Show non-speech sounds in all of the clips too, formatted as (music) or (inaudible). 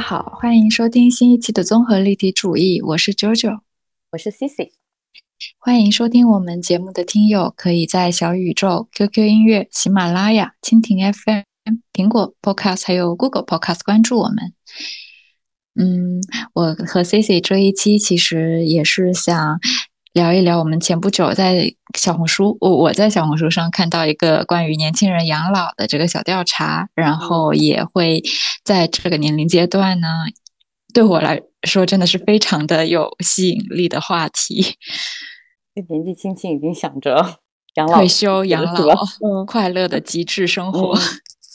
家好，欢迎收听新一期的综合立体主义，我是 JoJo，我是 Cici。欢迎收听我们节目的听友，可以在小宇宙、QQ 音乐、喜马拉雅、蜻蜓 FM、苹果 Podcast 还有 Google Podcast 关注我们。嗯，我和 Cici 这一期其实也是想聊一聊我们前不久在小红书，我我在小红书上看到一个关于年轻人养老的这个小调查，然后也会在这个年龄阶段呢，对我来说真的是非常的有吸引力的话题。(laughs) 年纪轻轻已经想着养老、退休、养老、快乐的极致生活，(laughs)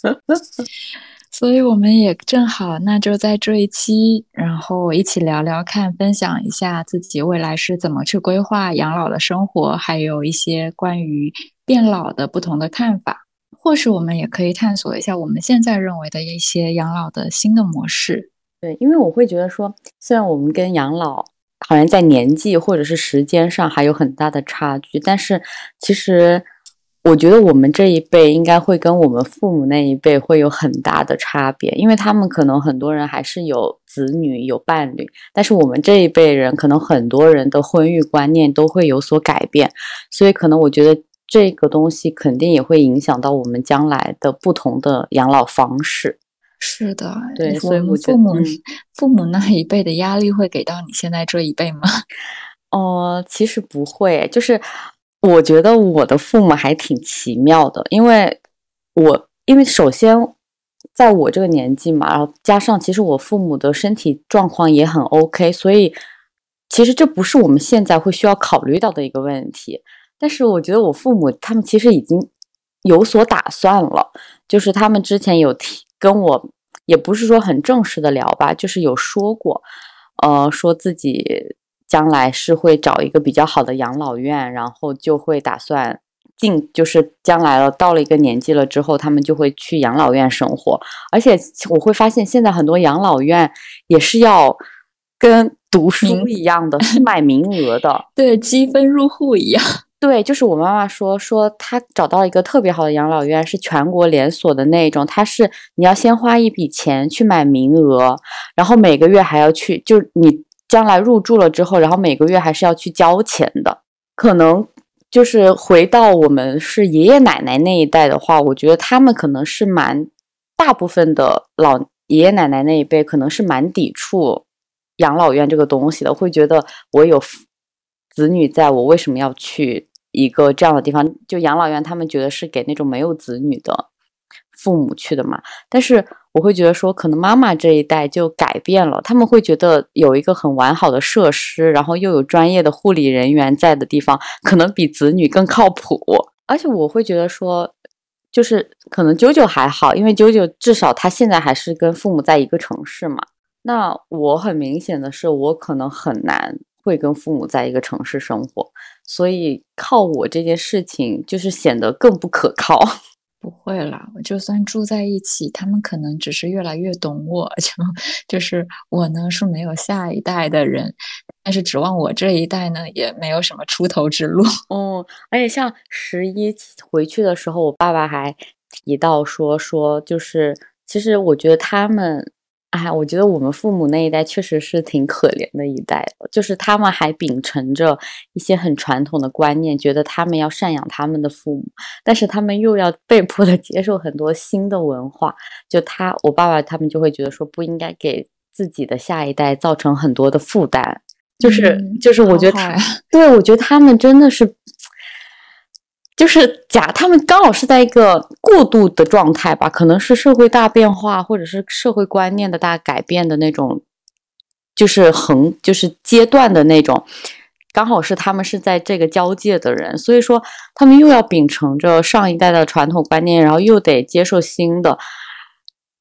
(laughs) 所以我们也正好，那就在这一期，然后一起聊聊看，分享一下自己未来是怎么去规划养老的生活，还有一些关于变老的不同的看法。或许我们也可以探索一下我们现在认为的一些养老的新的模式。对，因为我会觉得说，虽然我们跟养老。好像在年纪或者是时间上还有很大的差距，但是其实我觉得我们这一辈应该会跟我们父母那一辈会有很大的差别，因为他们可能很多人还是有子女有伴侣，但是我们这一辈人可能很多人的婚育观念都会有所改变，所以可能我觉得这个东西肯定也会影响到我们将来的不同的养老方式。是的，对，所以我父母 (laughs) 父母那一辈的压力会给到你现在这一辈吗？哦，其实不会，就是我觉得我的父母还挺奇妙的，因为我因为首先在我这个年纪嘛，然后加上其实我父母的身体状况也很 OK，所以其实这不是我们现在会需要考虑到的一个问题。但是我觉得我父母他们其实已经有所打算了，就是他们之前有提。跟我也不是说很正式的聊吧，就是有说过，呃，说自己将来是会找一个比较好的养老院，然后就会打算进，就是将来了到了一个年纪了之后，他们就会去养老院生活。而且我会发现，现在很多养老院也是要跟读书一样的，是买名额的，(laughs) 对，积分入户一样。(laughs) 对，就是我妈妈说说，她找到一个特别好的养老院，是全国连锁的那种。它是你要先花一笔钱去买名额，然后每个月还要去，就你将来入住了之后，然后每个月还是要去交钱的。可能就是回到我们是爷爷奶奶那一代的话，我觉得他们可能是蛮大部分的老爷爷奶奶那一辈，可能是蛮抵触养老院这个东西的，会觉得我有子女在我为什么要去？一个这样的地方，就养老院，他们觉得是给那种没有子女的父母去的嘛。但是我会觉得说，可能妈妈这一代就改变了，他们会觉得有一个很完好的设施，然后又有专业的护理人员在的地方，可能比子女更靠谱。而且我会觉得说，就是可能九九还好，因为九九至少他现在还是跟父母在一个城市嘛。那我很明显的是，我可能很难会跟父母在一个城市生活。所以靠我这件事情就是显得更不可靠。不会啦，我就算住在一起，他们可能只是越来越懂我。(laughs) 就就是我呢是没有下一代的人，但是指望我这一代呢也没有什么出头之路。(laughs) 哦，而且像十一回去的时候，我爸爸还提到说说，就是其实我觉得他们。哎，我觉得我们父母那一代确实是挺可怜的一代就是他们还秉承着一些很传统的观念，觉得他们要赡养他们的父母，但是他们又要被迫的 (laughs) 接受很多新的文化。就他，我爸爸他们就会觉得说，不应该给自己的下一代造成很多的负担。就是就是，我觉得他，对我觉得他们真的是。就是假，他们刚好是在一个过渡的状态吧，可能是社会大变化，或者是社会观念的大改变的那种，就是横，就是阶段的那种，刚好是他们是在这个交界的人，所以说他们又要秉承着上一代的传统观念，然后又得接受新的，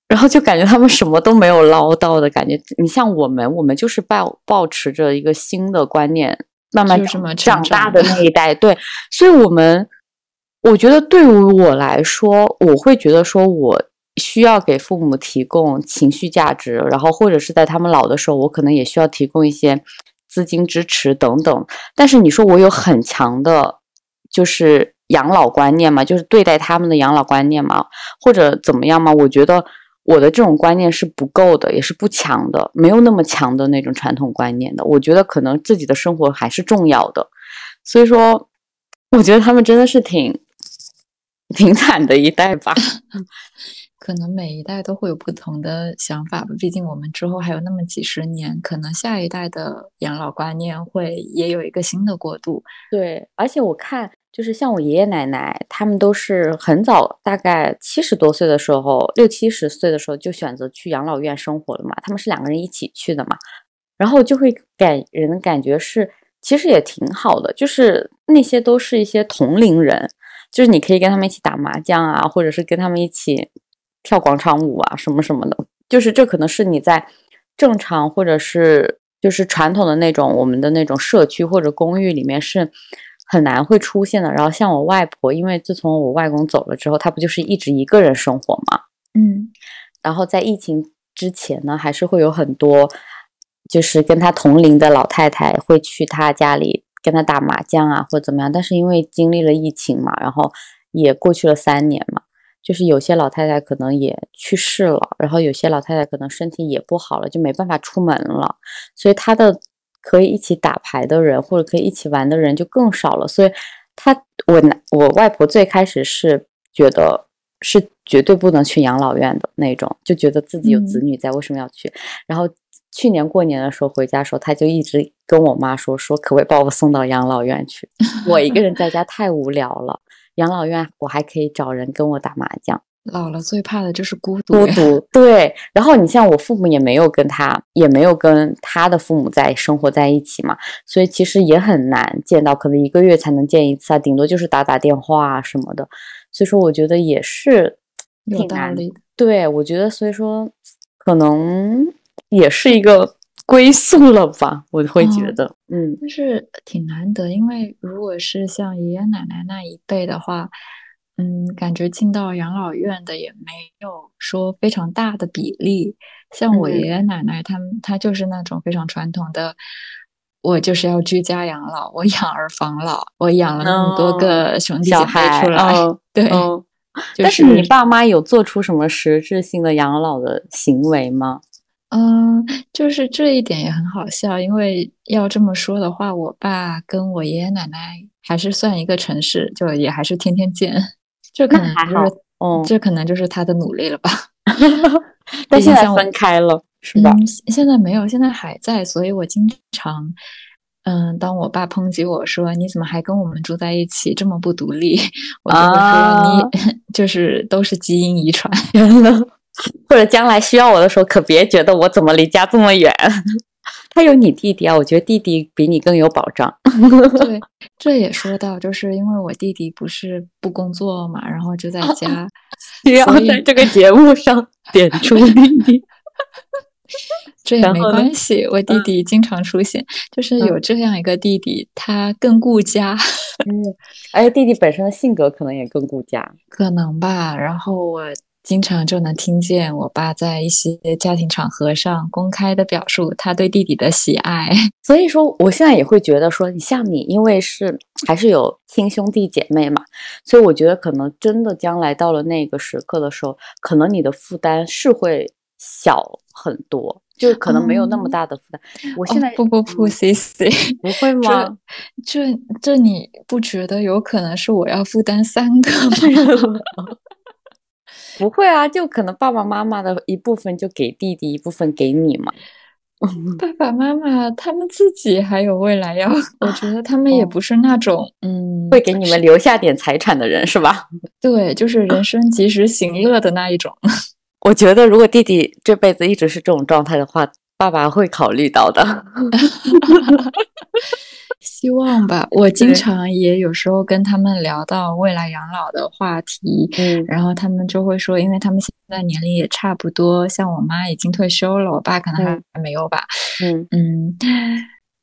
然后就感觉他们什么都没有捞到的感觉。你像我们，我们就是抱抱持着一个新的观念，慢慢长大的那一代，对，所以我们。我觉得对于我来说，我会觉得说，我需要给父母提供情绪价值，然后或者是在他们老的时候，我可能也需要提供一些资金支持等等。但是你说我有很强的，就是养老观念嘛，就是对待他们的养老观念嘛，或者怎么样嘛？我觉得我的这种观念是不够的，也是不强的，没有那么强的那种传统观念的。我觉得可能自己的生活还是重要的，所以说，我觉得他们真的是挺挺惨的一代吧。(laughs) 可能每一代都会有不同的想法吧，毕竟我们之后还有那么几十年，可能下一代的养老观念会也有一个新的过渡。对，而且我看。就是像我爷爷奶奶，他们都是很早，大概七十多岁的时候，六七十岁的时候就选择去养老院生活了嘛。他们是两个人一起去的嘛，然后就会给人感觉是，其实也挺好的。就是那些都是一些同龄人，就是你可以跟他们一起打麻将啊，或者是跟他们一起跳广场舞啊，什么什么的。就是这可能是你在正常或者是就是传统的那种我们的那种社区或者公寓里面是。很难会出现的。然后像我外婆，因为自从我外公走了之后，她不就是一直一个人生活嘛？嗯。然后在疫情之前呢，还是会有很多，就是跟她同龄的老太太会去她家里跟他打麻将啊，或者怎么样。但是因为经历了疫情嘛，然后也过去了三年嘛，就是有些老太太可能也去世了，然后有些老太太可能身体也不好了，就没办法出门了，所以她的。可以一起打牌的人，或者可以一起玩的人就更少了。所以，他我我外婆最开始是觉得是绝对不能去养老院的那种，就觉得自己有子女在，为什么要去？然后去年过年的时候回家的时候，他就一直跟我妈说说，可不可以把我送到养老院去？(laughs) 我一个人在家太无聊了，养老院我还可以找人跟我打麻将。老了最怕的就是孤独，孤独对。然后你像我父母也没有跟他，也没有跟他的父母在生活在一起嘛，所以其实也很难见到，可能一个月才能见一次啊，顶多就是打打电话啊什么的。所以说，我觉得也是有道理。对，我觉得所以说可能也是一个归宿了吧，我会觉得，嗯，但是挺难得，因为如果是像爷爷奶奶那一辈的话。嗯，感觉进到养老院的也没有说非常大的比例。像我爷爷奶奶他们，他就是那种非常传统的，我就是要居家养老，我养儿防老，我养了那么多个兄弟姐妹出来。(laughs) 对，但是你爸妈有做出什么实质性的养老的行为吗？嗯，就是这一点也很好笑，因为要这么说的话，我爸跟我爷爷奶奶还是算一个城市，就也还是天天见。这可能还好，哦，这可能就是他的努力了吧。(laughs) 但现在分开了，是吧？现在没有，现在还在，所以我经常，嗯，当我爸抨击我说你怎么还跟我们住在一起，这么不独立，我就会说你 (laughs) 就是都是基因遗传，(laughs) 或者将来需要我的时候，可别觉得我怎么离家这么远。(laughs) 他有你弟弟啊，我觉得弟弟比你更有保障。(laughs) 对，这也说到，就是因为我弟弟不是不工作嘛，然后就在家，需要在这个节目上点出弟弟。这也没关系，我弟弟经常出现，就是有这样一个弟弟，他更顾家。嗯，而且弟弟本身的性格可能也更顾家，可能吧。然后我。经常就能听见我爸在一些家庭场合上公开的表述他对弟弟的喜爱，(laughs) 所以说我现在也会觉得说，你像你，因为是还是有亲兄弟姐妹嘛，所以我觉得可能真的将来到了那个时刻的时候，可能你的负担是会小很多，就可能没有那么大的负担。我现在不不不，C C，不会吗？这这你不觉得有可能是我要负担三个吗？(laughs) (laughs) 不会啊，就可能爸爸妈妈的一部分就给弟弟，一部分给你嘛。爸爸妈妈他们自己还有未来要，(laughs) 我觉得他们也不是那种嗯会给你们留下点财产的人，是吧？(laughs) 对，就是人生及时行乐的那一种。(laughs) 我觉得如果弟弟这辈子一直是这种状态的话，爸爸会考虑到的。(laughs) 希望吧，我经常也有时候跟他们聊到未来养老的话题，嗯，然后他们就会说，因为他们现在年龄也差不多，像我妈已经退休了，我爸可能还还没有吧，嗯。嗯，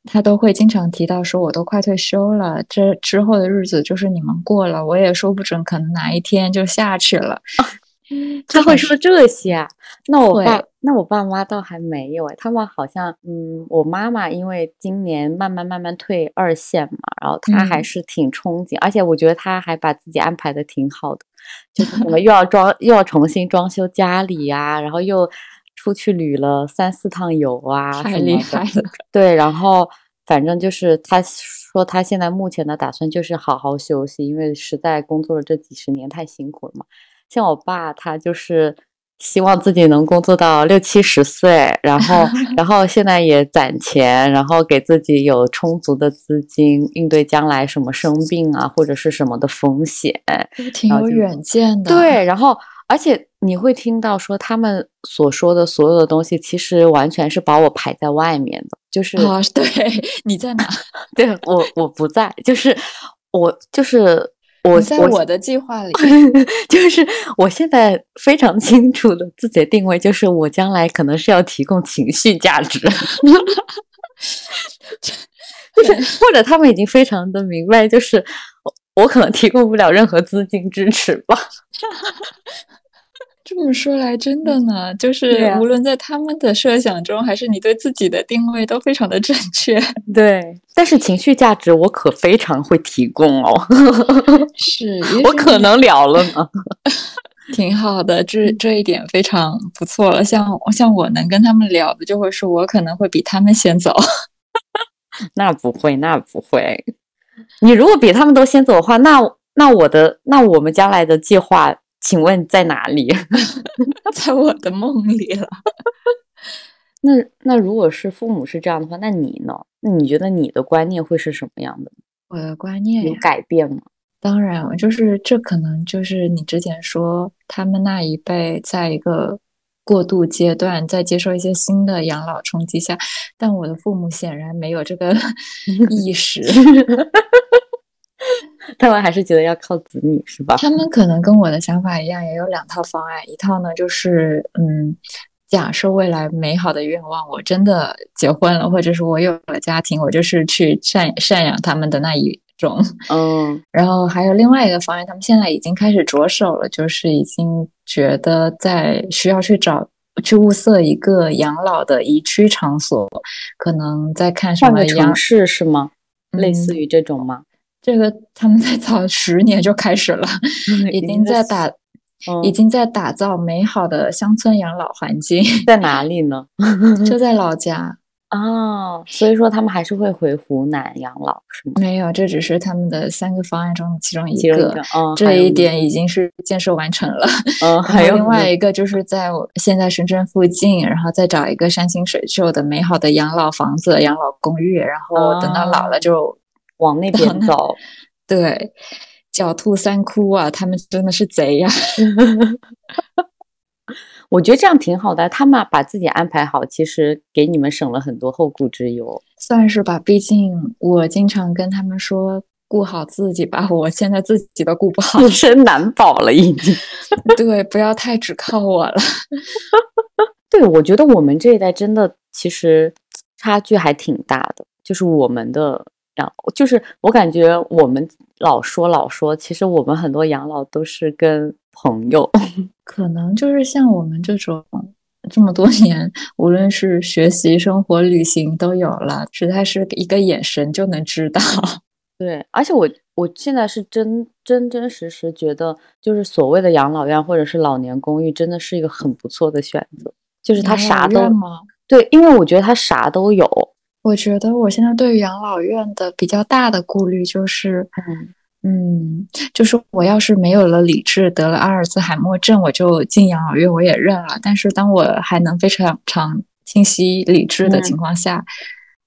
他都会经常提到说，我都快退休了，这之后的日子就是你们过了，我也说不准，可能哪一天就下去了。他会说这些啊，那我爸那我爸妈倒还没有哎，他们好像，嗯，我妈妈因为今年慢慢慢慢退二线嘛，然后她还嗯是挺憧憬，而且我觉得她还把自己安排的挺好的，就是什么又要装又要重新装修家里呀、然后又出去旅了三四趟游啊，太厉害了。对，然后反正就是她说她现在目前的打算就是好好休息，因为实在工作了这几十年太辛苦了嘛。像我爸，他就是希望自己能工作到六七十岁，然后 (laughs) 然后现在也攒钱，然后给自己有充足的资金应对将来什么生病啊或者是什么的风险。挺有远见的。对，然后而且你会听到说他们所说的所有的东西，其实完全是把我排在外面的，就是、哦，对，你在哪？(laughs) 对我我不在，就是我就是我在我的计划里。(laughs) 就是我现在非常清楚的自己的定位，就是我将来可能是要提供情绪价值，(laughs) 就是或者他们已经非常的明白，就是我我可能提供不了任何资金支持吧。(laughs) 这么说来，真的呢，就是无论在他们的设想中，还是你对自己的定位，都非常的正确。(laughs) 对，但是情绪价值我可非常会提供哦，是，(laughs) 我可能聊了呢。(laughs) 挺好的，这这一点非常不错了。像像我能跟他们聊的，就会说我可能会比他们先走。那不会，那不会。你如果比他们都先走的话，那那我的那我们将来的计划，请问在哪里？(laughs) 在我的梦里了。(laughs) 那那如果是父母是这样的话，那你呢？那你觉得你的观念会是什么样的？我的观念有，改变吗？当然，就是这可能就是你之前说他们那一辈在一个过渡阶段，在接受一些新的养老冲击下，但我的父母显然没有这个意识，(laughs) 他们还是觉得要靠子女是吧？他们可能跟我的想法一样，也有两套方案，一套呢就是嗯。假设未来美好的愿望，我真的结婚了，或者是我有了家庭，我就是去赡赡养他们的那一种。嗯然后还有另外一个方案，他们现在已经开始着手了，就是已经觉得在需要去找去物色一个养老的宜居场所，可能在看什换个么城市是吗？类似嗯于这种吗？这个，他们在早十年就开始了，已已经在打，嗯已经在打造美好的乡村养老环境，(laughs) 在哪里呢？(laughs) 就在老家。哦，所以说他们还是会回湖南养老是吗？没有，这只是他们的三个方案中的其中一个。这一点已经是建设完成了。嗯，(laughs) 还有另外一个就是在我现在深圳附近，然后再找一个山清水秀的美好的养老房子、养老公寓，然后等到老了就、往那边走。(laughs) 对狡兔三窟啊，他们真的是贼呀、(laughs) 我觉得这样挺好的，他们把自己安排好，其实给你们省了很多后顾之忧。算是吧。毕竟我经常跟他们说，顾好自己吧，我现在自己都顾不好，自身难保了，已经。(laughs) 对，不要太只靠我了。对，我觉得我们这一代真的其实差距还挺大的，就是我们的养，就是我感觉我们老说老说，其实我们很多养老都是跟朋友，(laughs) 可能就是像我们这种这么多年，无论是学习、生活、旅行都有了，实在是一个眼神就能知道。(laughs) 对，而且我我现在是真真真实实觉得，就是所谓的养老院或者是老年公寓，真的是一个很不错的选择，就是它啥都？对，因为我觉得它啥都有。我觉得我现在对于养老院的比较大的顾虑就是，嗯嗯，就是我要是没有了理智，得了阿尔兹海默症，我就进养老院我也认了。但是当我还能非常常清晰理智的嗯情况下，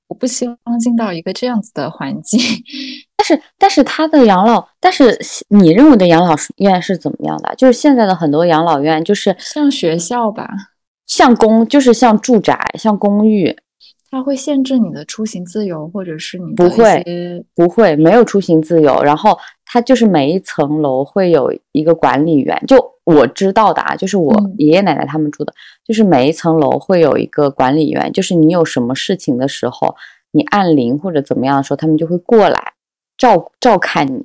我不希望进到一个这样子的环境。(laughs) 但是，但是他的养老，但是你认为的养老院是怎么样的？就是现在的很多养老院，就是像学校吧，像公，就是像住宅、像公寓，它会限制你的出行自由，或者是你不会不会没有出行自由。然后它就是每一层楼会有一个管理员，就我知道的啊，就是我嗯爷爷奶奶他们住的，就是每一层楼会有一个管理员，就是你有什么事情的时候，你按铃或者怎么样的时候，他们就会过来照照看你。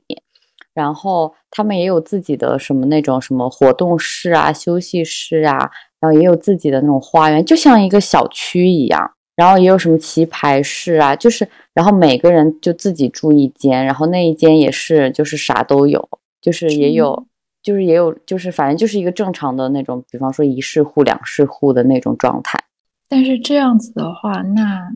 然后他们也有自己的什么那种什么活动室啊、休息室啊，然后也有自己的那种花园，就像一个小区一样。然后也有什么棋牌室啊，就是然后每个人就自己住一间，然后那一间也是就是啥都有，就是也有，就是也有，就是反正就是一个正常的那种，比方说一室户、两室户的那种状态。但是这样子的话，那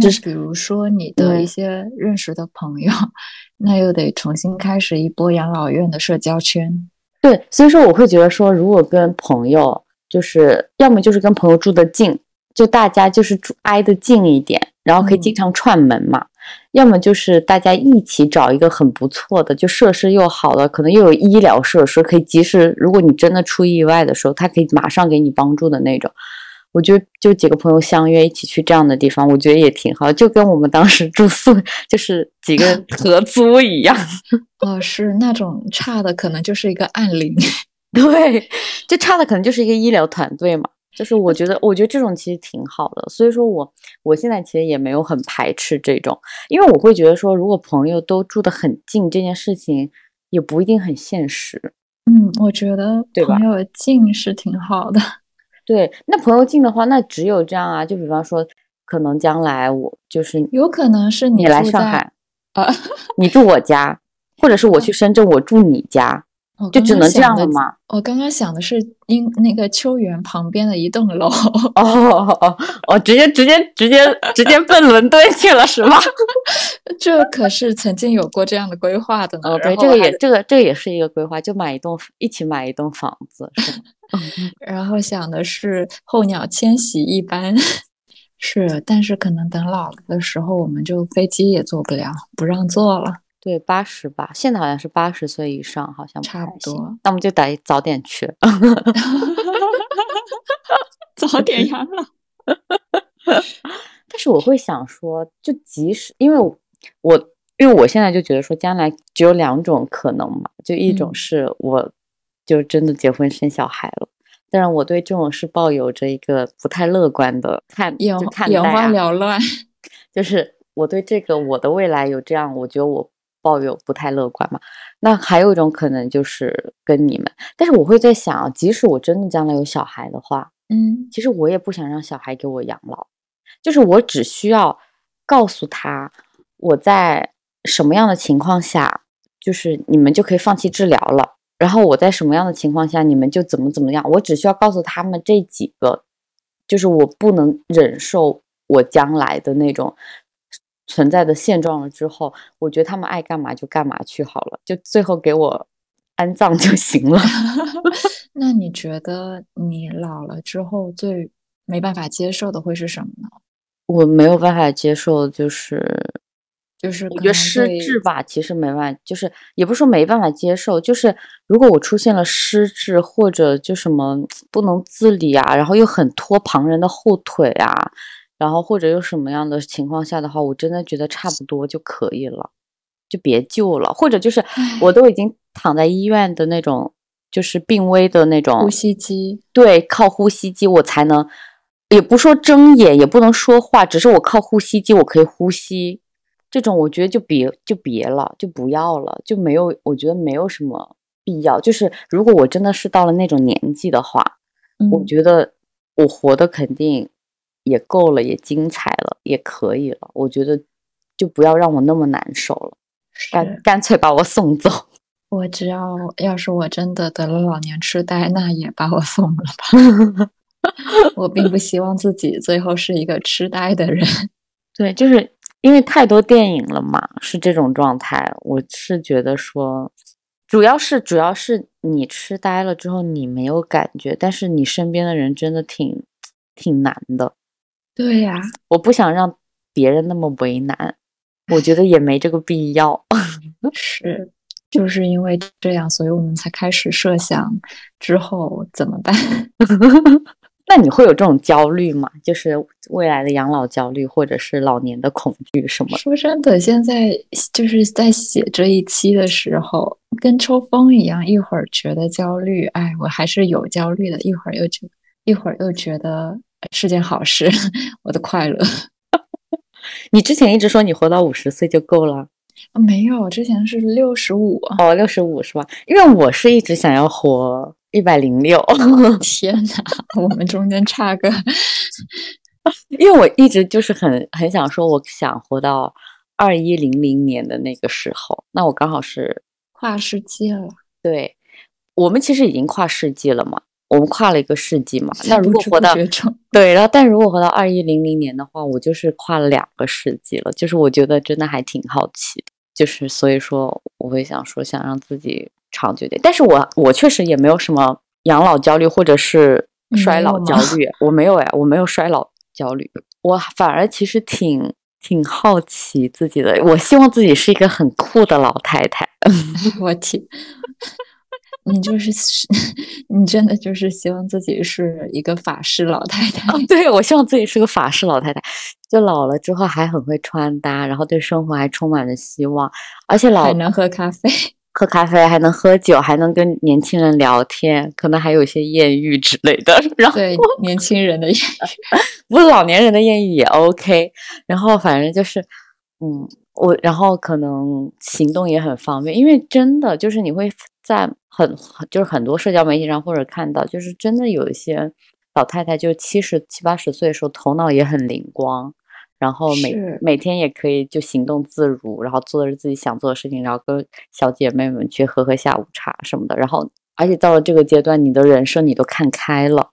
就是比如说你的一些认识的朋友，(laughs) 那又得重新开始一波养老院的社交圈。对，所以说我会觉得说，如果跟朋友，就是要么就是跟朋友住得近。就大家就是住挨得近一点，然后可以经常串门嘛。要么就是大家一起找一个很不错的，就设施又好的，可能又有医疗设施，可以及时，如果你真的出意外的时候，他可以马上给你帮助的那种。我觉得就几个朋友相约一起去这样的地方，我觉得也挺好，就跟我们当时住宿 (laughs) 就是几个人合租一样。(laughs) 哦，是那种差的，可能就是一个暗铃。(laughs) 对，就差的可能就是一个医疗团队嘛。就是我觉得，我觉得这种其实挺好的，所以说我我现在其实也没有很排斥这种，因为我会觉得说，如果朋友都住得很近，这件事情也不一定很现实。嗯，我觉得朋友近是挺好的。(laughs) 对，那朋友近的话，那只有这样啊。就比方说，可能将来我就是有可能是你来上海啊，你住我家，或者是我去深圳，我住你家。就只能这样了吗？我刚刚想的是，因那个秋园旁边的一栋楼。哦哦哦！直接直接直接直接奔伦敦去了是吗？(laughs) 这可是曾经有过这样的规划的呢。哦，对，这个也这个这个也是一个规划，就买一栋一起买一栋房子。(laughs) 然后想的是候鸟迁徙一般，(laughs) 是，但是可能等老了的时候，我们就飞机也坐不了，不让坐了。对，八十吧，现在好像是八十岁以上，好像差不多。那我们就得早点去，早点养老。但是我会想说，就即使因为我，因为我现在就觉得说，将来只有两种可能嘛，就一种是我就真的结婚生小孩了，但是我对这种是抱有着一个不太乐观的看，眼眼花缭乱，就是我对这个我的未来有这样，我觉得我。抱有不太乐观嘛？那还有一种可能就是跟你们，但是我会在想啊，即使我真的将来有小孩的话，嗯，其实我也不想让小孩给我养老，就是我只需要告诉他我在什么样的情况下，就是你们就可以放弃治疗了，然后我在什么样的情况下，你们就怎么怎么样，我只需要告诉他们这几个，就是我不能忍受我将来的那种。存在的现状了之后，我觉得他们爱干嘛就干嘛去好了，就最后给我安葬就行了。(laughs) 那你觉得你老了之后最没办法接受的会是什么呢？我没有办法接受，就是就是我觉得失智吧，其实没办法，就是也不是说没办法接受，就是如果我出现了失智或者就什么不能自理啊，然后又很拖旁人的后腿啊。然后或者有什么样的情况下的话，我真的觉得差不多就可以了，就别救了。或者就是我都已经躺在医院的那种，就是病危的那种呼吸机，对，靠呼吸机我才能，也不说睁眼，也不能说话，只是我靠呼吸机我可以呼吸。这种我觉得就别就别了，就不要了，就没有，我觉得没有什么必要。就是如果我真的是到了那种年纪的话，我觉得我活的肯定。也够了，也精彩了，也可以了。我觉得就不要让我那么难受了，干干脆把我送走。(laughs) 我只要要是我真的得了老年痴呆，那也把我送了吧。(laughs) 我并不希望自己最后是一个痴呆的人。(laughs) 对，就是因为太多电影了嘛，是这种状态。我是觉得说，主要是主要是你痴呆了之后你没有感觉，但是你身边的人真的挺挺难的。对呀，我不想让别人那么为难，我觉得也没这个必要。(laughs) 是，就是因为这样，所以我们才开始设想之后怎么办。那你会有这种焦虑吗？就是未来的养老焦虑，或者是老年的恐惧什么？说真的，现在就是在写这一期的时候，跟抽风一样，一会儿觉得焦虑，哎，我还是有焦虑的；一会儿又觉，一会儿又觉得。是件好事，(laughs) 我的快乐。(laughs) 你之前一直说你活到五十岁就够了，没有，之前是六十五。哦，六十五是吧？因为我是一直想要活一百零六。(laughs) 天哪，我们中间差个。因为我一直就是很很想说，我想活到二一零零年的那个时候，那我刚好是跨世纪了。对，我们其实已经跨世纪了嘛，我们跨了一个世纪嘛。那如果活到对，然后但如果活到二一零零年的话，我就是跨了两个世纪了。就是我觉得真的还挺好奇的，就是所以说我会想说，想让自己长久点。但是我我确实也没有什么养老焦虑或者是衰老焦虑，我没有哎，我没有衰老。焦虑，我反而其实挺挺好奇自己的。我希望自己是一个很酷的老太太。(laughs) 我天，你就是 (laughs) 你真的就是希望自己是一个法式老太太？(laughs) 对，我希望自己是个法式老太太，就老了之后还很会穿搭，然后对生活还充满了希望，而且老还能喝咖啡。喝咖啡还能喝酒，还能跟年轻人聊天，可能还有一些艳遇之类的。然后对年轻人的艳遇，(laughs) 不是老年人的艳遇也 OK。然后反正就是，嗯，我然后可能行动也很方便，因为真的就是你会在很就是很多社交媒体上或者看到，就是真的有一些老太太，就七十七八十岁的时候，头脑也很灵光。然后每每天也可以就行动自如，然后做着自己想做的事情，然后跟小姐妹们去喝喝下午茶什么的。然后，而且到了这个阶段，你的人生你都看开了，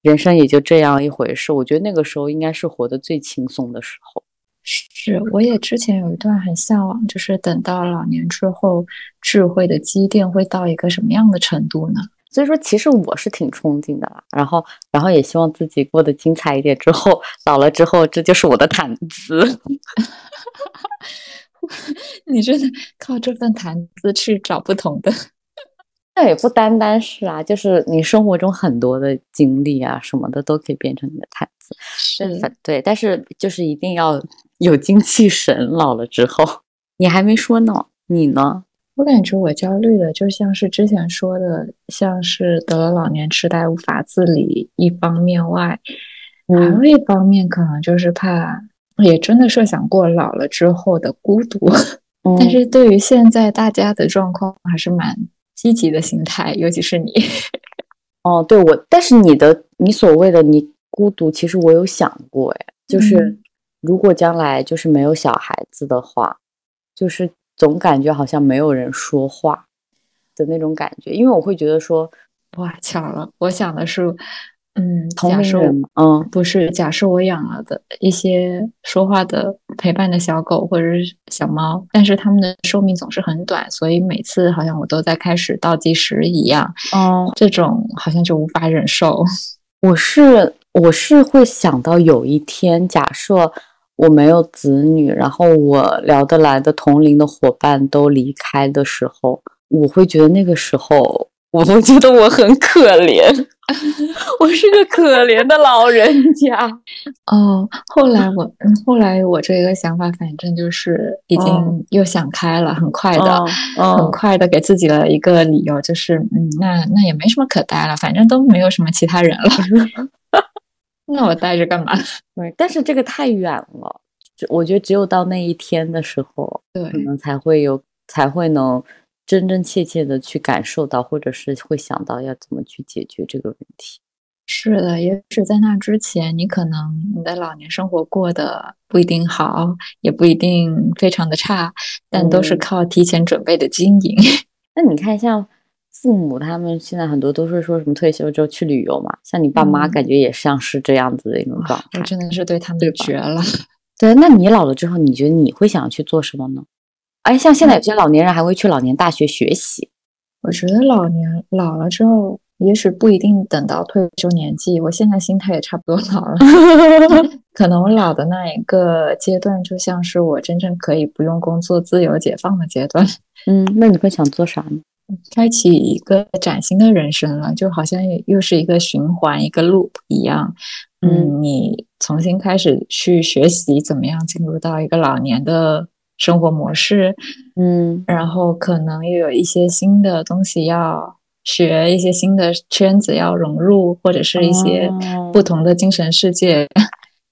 人生也就这样一回事。我觉得那个时候应该是活得最轻松的时候。是，我也之前有一段很向往，就是等到老年之后，智慧的积淀会到一个什么样的程度呢？所以说，其实我是挺憧憬的啦。然后，然后也希望自己过得精彩一点。之后老了之后，这就是我的谈资。(laughs) 你真的靠这份谈资去找不同的？(laughs) 那也不单单是啊，就是你生活中很多的经历啊什么的，都可以变成你的谈资。是，对。但是就是一定要有精气神。老了之后，你还没说呢，你呢？我感觉我焦虑的就像是之前说的，像是得了老年痴呆无法自理一方面外，还有一方面可能就是怕，也真的设想过老了之后的孤独。但是对于现在大家的状况，还是蛮积极的心态，尤其是你。(laughs) 哦，对我，但是你的你所谓的你孤独，其实我有想过，哎，就是如果将来就是没有小孩子的话，就是。总感觉好像没有人说话的那种感觉，因为我会觉得说，哇，巧了，我想的是，嗯，假设，嗯，不是，假设我养了的一些说话的陪伴的小狗或者是小猫，但是它们的寿命总是很短，所以每次好像我都在开始倒计时一样，哦，这种好像就无法忍受。(laughs) 我是我是会想到有一天，假设。我没有子女，然后我聊得来的同龄的伙伴都离开的时候，我会觉得那个时候，我会觉得我很可怜，(laughs) 我是个可怜的老人家。(laughs) 哦，后来我，后来我这个想法，反正就是已经又想开了，很快的，很快的给自己了一个理由，就是嗯，那那也没什么可待了，反正都没有什么其他人了。(laughs) 那我待着干嘛？(laughs) 对，但是这个太远了，我觉得只有到那一天的时候，对，可能才会有，才会能真真切切的去感受到，或者是会想到要怎么去解决这个问题。是的，也许在那之前，你可能你的老年生活过得不一定好，也不一定非常的差，但都是靠提前准备的经营。(laughs) 那你看，像。父母他们现在很多都是说什么退休之后去旅游嘛，像你爸妈感觉也像是这样子的一种状态，我真的是对他们绝了。(laughs) 对，那你老了之后，你觉得你会想去做什么呢？哎，像现在有些老年人还会去老年大学学习。我觉得老年老了之后，也许不一定等到退休年纪，我现在心态也差不多老了。(laughs) (laughs) 可能我老的那一个阶段，就像是我真正可以不用工作、自由解放的阶段。嗯，那你会想做啥呢？开启一个崭新的人生了，就好像又是一个循环，一个 loop 一样。嗯，你重新开始去学习怎么样进入到一个老年的生活模式。嗯，然后可能又有一些新的东西要学，一些新的圈子要融入，或者是一些不同的精神世界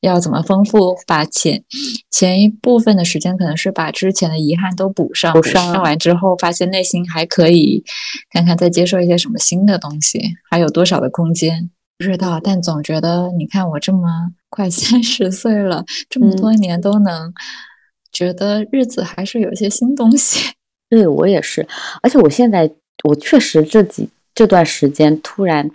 要怎么丰富，把前前一部分的时间可能是把之前的遗憾都补上，补上完之后，发现内心还可以，看看再接受一些什么新的东西，还有多少的空间，不知道。但总觉得，你看我这么 (laughs) 快三十岁了，这么多年都能觉得日子还是有一些新东西。(laughs) 对我也是，而且我现在我确实这几这段时间突然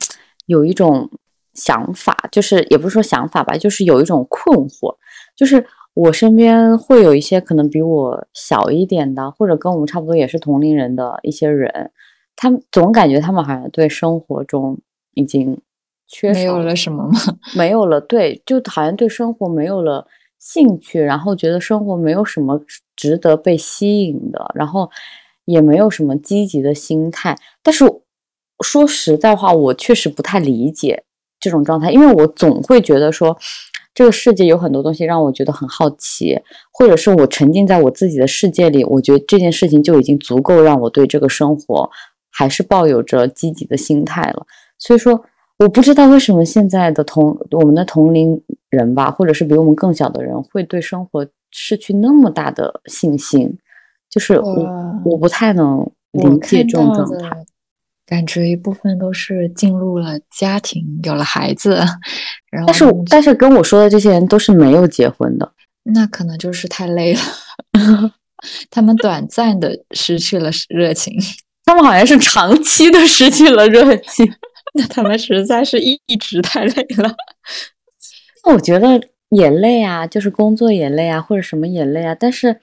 有一种。想法就是也不是说想法吧，就是有一种困惑，就是我身边会有一些可能比我小一点的，或者跟我们差不多也是同龄人的一些人，他们总感觉他们好像对生活中已经缺少了什么吗？(laughs) 没有了，对，就好像对生活没有了兴趣，然后觉得生活没有什么值得被吸引的，然后也没有什么积极的心态。但是说实在话，我确实不太理解。这种状态，因为我总会觉得说，这个世界有很多东西让我觉得很好奇，或者是我沉浸在我自己的世界里，我觉得这件事情就已经足够让我对这个生活还是抱有着积极的心态了。所以说，我不知道为什么现在的同我们的同龄人吧，或者是比我们更小的人，会对生活失去那么大的信心，就是我我不太能理解这种状态。感觉一部分都是进入了家庭，有了孩子，然后但是但是跟我说的这些人都是没有结婚的，那可能就是太累了，(laughs) 他们短暂的失去了热情，他们好像是长期的失去了热情，(laughs) 那他们实在是一直太累了。我觉得也累啊，就是工作也累啊，或者什么也累啊，但是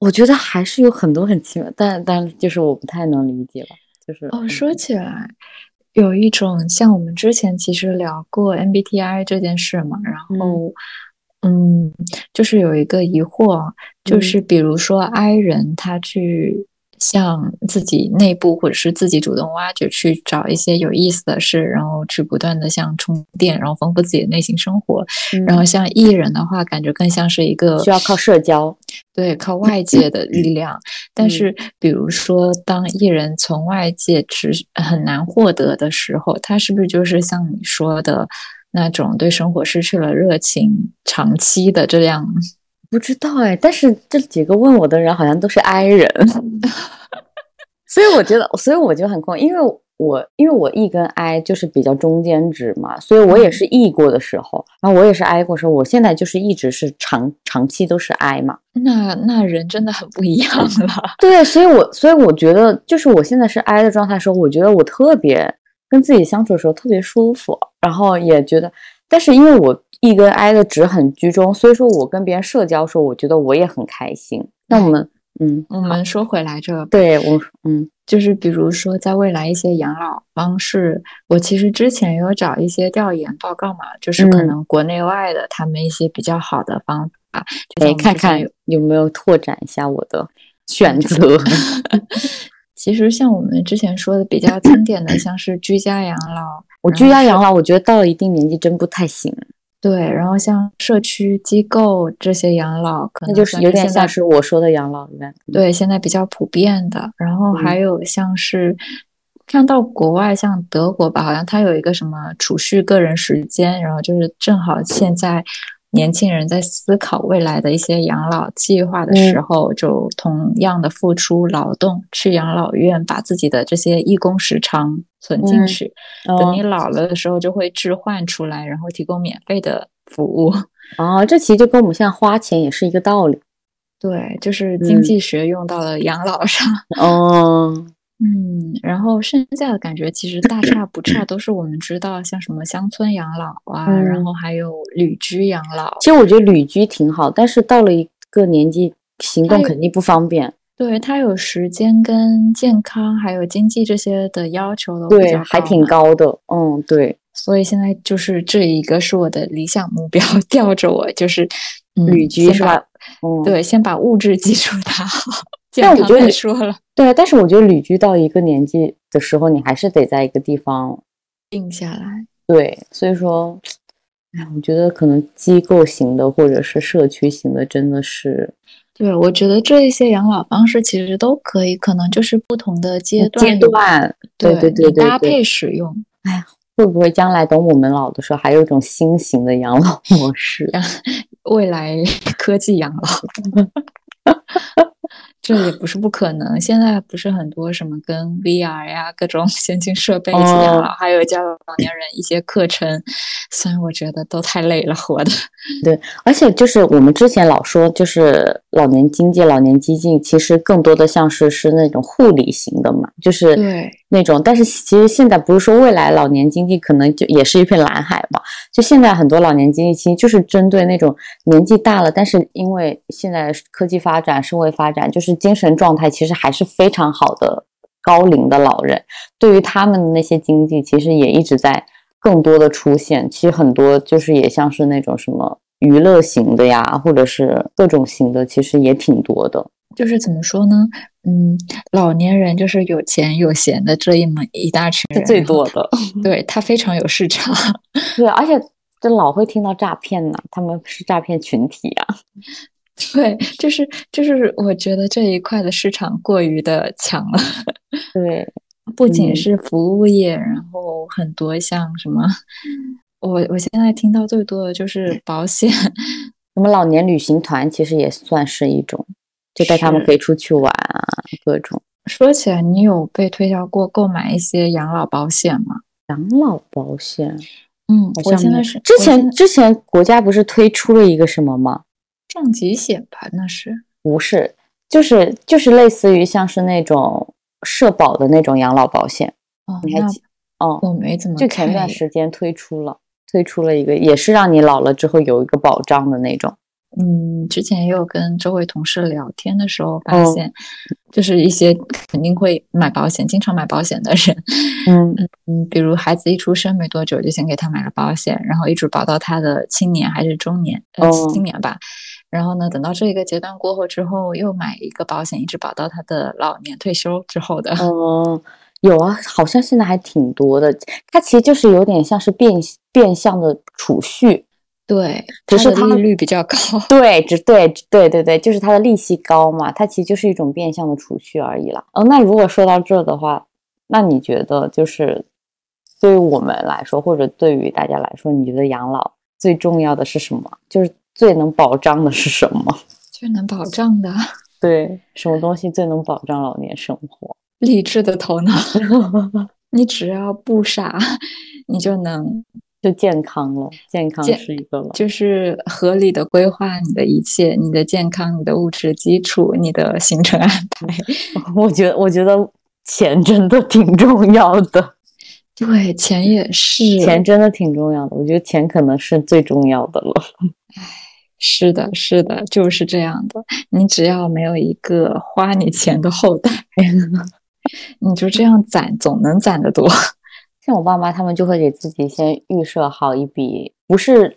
我觉得还是有很多很奇妙，但但就是我不太能理解吧。就是哦，说起来，有一种像我们之前其实聊过 MBTI 这件事嘛，然后，嗯，就是有一个疑惑，就是比如说 I 人他去。向自己内部或者是自己主动挖掘，去找一些有意思的事，然后去不断的像充电，然后丰富自己的内心生活。然后像艺人的话，感觉更像是一个需要靠社交，对，靠外界的 (laughs) 力量。但是，比如说，当艺人从外界持很难获得的时候，他是不是就是像你说的那种对生活失去了热情，长期的这样？不知道哎，但是这几个问我的人好像都是 I 人，(laughs) 所以我觉得，所以我就很困，因为我因为我 E 跟 I 就是比较中间值嘛，所以我也是 E 过的时候，然后我也是 I 过时候，我现在就是一直是长长期都是 I 嘛，那那人真的很不一样了。(laughs) 对，所以我所以我觉得，就是我现在是 I 的状态时候，我觉得我特别跟自己相处的时候特别舒服，然后也觉得，但是因为我。E 跟 I 的值很居中，所以说我跟别人社交时候，我觉得我也很开心。那我们，嗯，我们说回来这个，对我，嗯，就是比如说在未来一些养老方式，我其实之前有找一些调研报告嘛，就是可能国内外的他们一些比较好的方法，来看看有没有拓展一下我的选择。(laughs) 其实像我们之前说的比较经典的，像是居家养老，我居家养老，我觉得到了一定年纪真不太行。对，然后像社区机构这些养老，可能就是有点像是我说的养老院。对，现在比较普遍的。然后还有像是看到国外，像德国吧，好像它有一个什么储蓄个人时间，然后就是正好现在。年轻人在思考未来的一些养老计划的时候，就同样的付出劳动，去养老院把自己的这些义工时长存进去，等你老了的时候就会置换出来，然后提供免费的服务。(laughs) 哦，这其实就跟我们现在花钱也是一个道理。对，就是经济学用到了养老上。(laughs) 哦。嗯，然后剩下的感觉其实大差不差，都是我们知道，像什么乡村养老啊，然后还有旅居养老。其实我觉得旅居挺好，但是到了一个年纪，行动肯定不方便。对他有时间跟健康还有经济这些的要求的，对，还挺高的。嗯，对。所以现在就是这一个是我的理想目标，吊着我就是旅居是吧？嗯，对，先把物质 (laughs) 基础打好。但我觉得说了，对，但是我觉得旅居到一个年纪的时候，你还是得在一个地方定下来。对，所以说，哎，我觉得可能机构型的或者是社区型的，真的是，对，我觉得这一些养老方式其实都可以，可能就是不同的阶段阶段，对对对对搭配使用。哎呀，会不会将来等我们老的时候，还有一种新型的养老模式？(laughs) 未来科技养老。(laughs) 这也不是不可能。现在不是很多什么跟 VR 呀、各种 (laughs) 先进设备一起养老，还有教老年人一些课程。虽然我觉得都太累了，活的。对，而且就是我们之前老说，就是老年经济、老年基金，其实更多的像是是那种护理型的嘛，就是对那种。但是其实现在不是说未来老年经济可能就也是一片蓝海嘛？就现在很多老年经济其实就是针对那种年纪大了，但是因为现在科技发展、社会发展，就是精神状态其实还是非常好的高龄的老人，对于他们的那些经济，其实也一直在更多的出现。其实很多就是也像是那种什么娱乐型的呀，或者是各种型的，其实也挺多的。就是怎么说呢？嗯，老年人就是有钱有闲的这一门一大群人，是最多的。对他非常有市场。(laughs) 对，而且就老会听到诈骗呢，他们是诈骗群体啊。(laughs) 对，就是就是，我觉得这一块的市场过于的强了。对，不仅是服务业，然后很多像什么，我我现在听到最多的就是保险，(laughs) 什么老年旅行团，其实也算是一种，就带他们可以出去玩啊，各种。说起来，你有被推销过购买一些养老保险吗？养老保险，嗯，我现在是之前之前国家不是推出了一个什么吗？重疾险吧，那是不是？就是就是类似于像是那种社保的那种养老保险。哦，你还记？哦，我没怎么。就前段时间推出了，推出了一个，也是让你老了之后有一个保障的那种。嗯，之前也有跟周围同事聊天的时候发现，就是一些肯定会买保险、经常买保险的人，嗯 (laughs) 嗯，比如孩子一出生没多久就先给他买了保险，然后一直保到他的青年还是中年，呃，青年吧。然后呢，等到这一个阶段过后之后，又买一个保险，一直保到他的老年退休之后的。嗯，(laughs) 有啊，好像现在还挺多的。它其实就是有点像是变变相的储蓄，对，只是它利率比较高。(laughs) 对，只对对对对，就是它的利息高嘛，它其实就是一种变相的储蓄而已了。哦，那如果说到这的话，那你觉得就是对于我们来说，或者对于大家来说，你觉得养老最重要的是什么？就是。最能保障的是什么？(laughs) 最能保障的，(laughs) 对，什么东西最能保障老年生活？理智的头脑。你只要不傻，你就能就健康了。健康是一个了，就是合理的规划你的一切，你的健康，你的物质基础，你的行程安排。(laughs) 我觉得，我觉得钱真的挺重要的。(laughs) 对，钱也是，钱真的挺重要的。我觉得钱可能是最重要的了。(laughs) 唉。是的，是的，就是这样的。你只要没有一个花你钱的后代，你就这样攒，总能攒得多。像我爸妈，他们就会给自己先预设好一笔，不是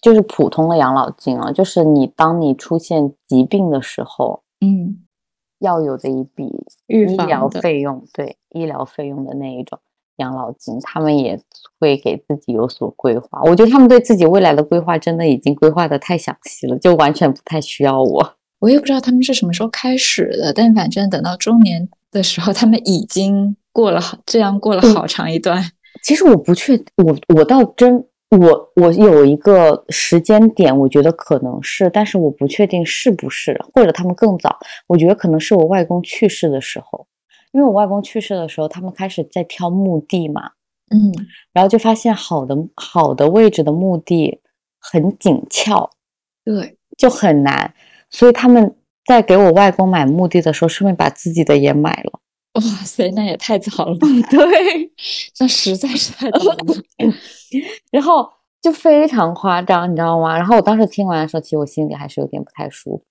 就是普通的养老金啊，就是你当你出现疾病的时候，嗯，要有的一笔医疗费用，对医疗费用的那一种。养老金，他们也会给自己有所规划。我觉得他们对自己未来的规划真的已经规划的太详细了，就完全不太需要我。我也不知道他们是什么时候开始的，但反正等到中年的时候，他们已经过了好这样过了好长一段。其实我不确，我我倒真我我有一个时间点，我觉得可能是，但是我不确定是不是，或者他们更早。我觉得可能是我外公去世的时候。因为我外公去世的时候，他们开始在挑墓地嘛，嗯，然后就发现好的好的位置的墓地很紧俏，对，就很难，所以他们在给我外公买墓地的时候，顺便把自己的也买了。哇塞，那也太早了吧？对，那实在是太早了。(laughs) 然后就非常夸张，你知道吗？然后我当时听完的时候，其实我心里还是有点不太舒服。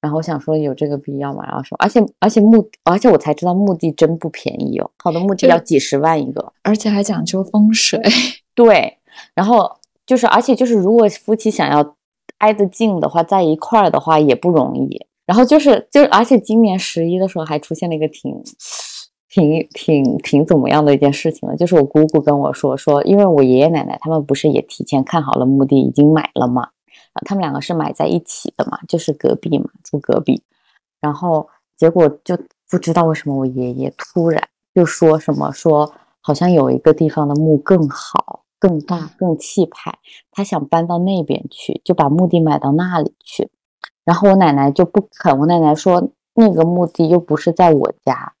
然后我想说有这个必要吗？然后说，而且而且墓，而且我才知道墓地真不便宜哦，好的墓地要几十万一个，而且还讲究风水。(laughs) 对，然后就是，而且就是，如果夫妻想要挨得近的话，在一块儿的话也不容易。然后就是，就而且今年十一的时候还出现了一个挺挺挺挺怎么样的一件事情呢？就是我姑姑跟我说说，因为我爷爷奶奶他们不是也提前看好了墓地，已经买了嘛。他们两个是买在一起的嘛，就是隔壁嘛，住隔壁。然后结果就不知道为什么我爷爷突然就说什么说，好像有一个地方的墓更好、更大、更气派，他想搬到那边去，就把墓地买到那里去。然后我奶奶就不肯，我奶奶说那个墓地又不是在我家，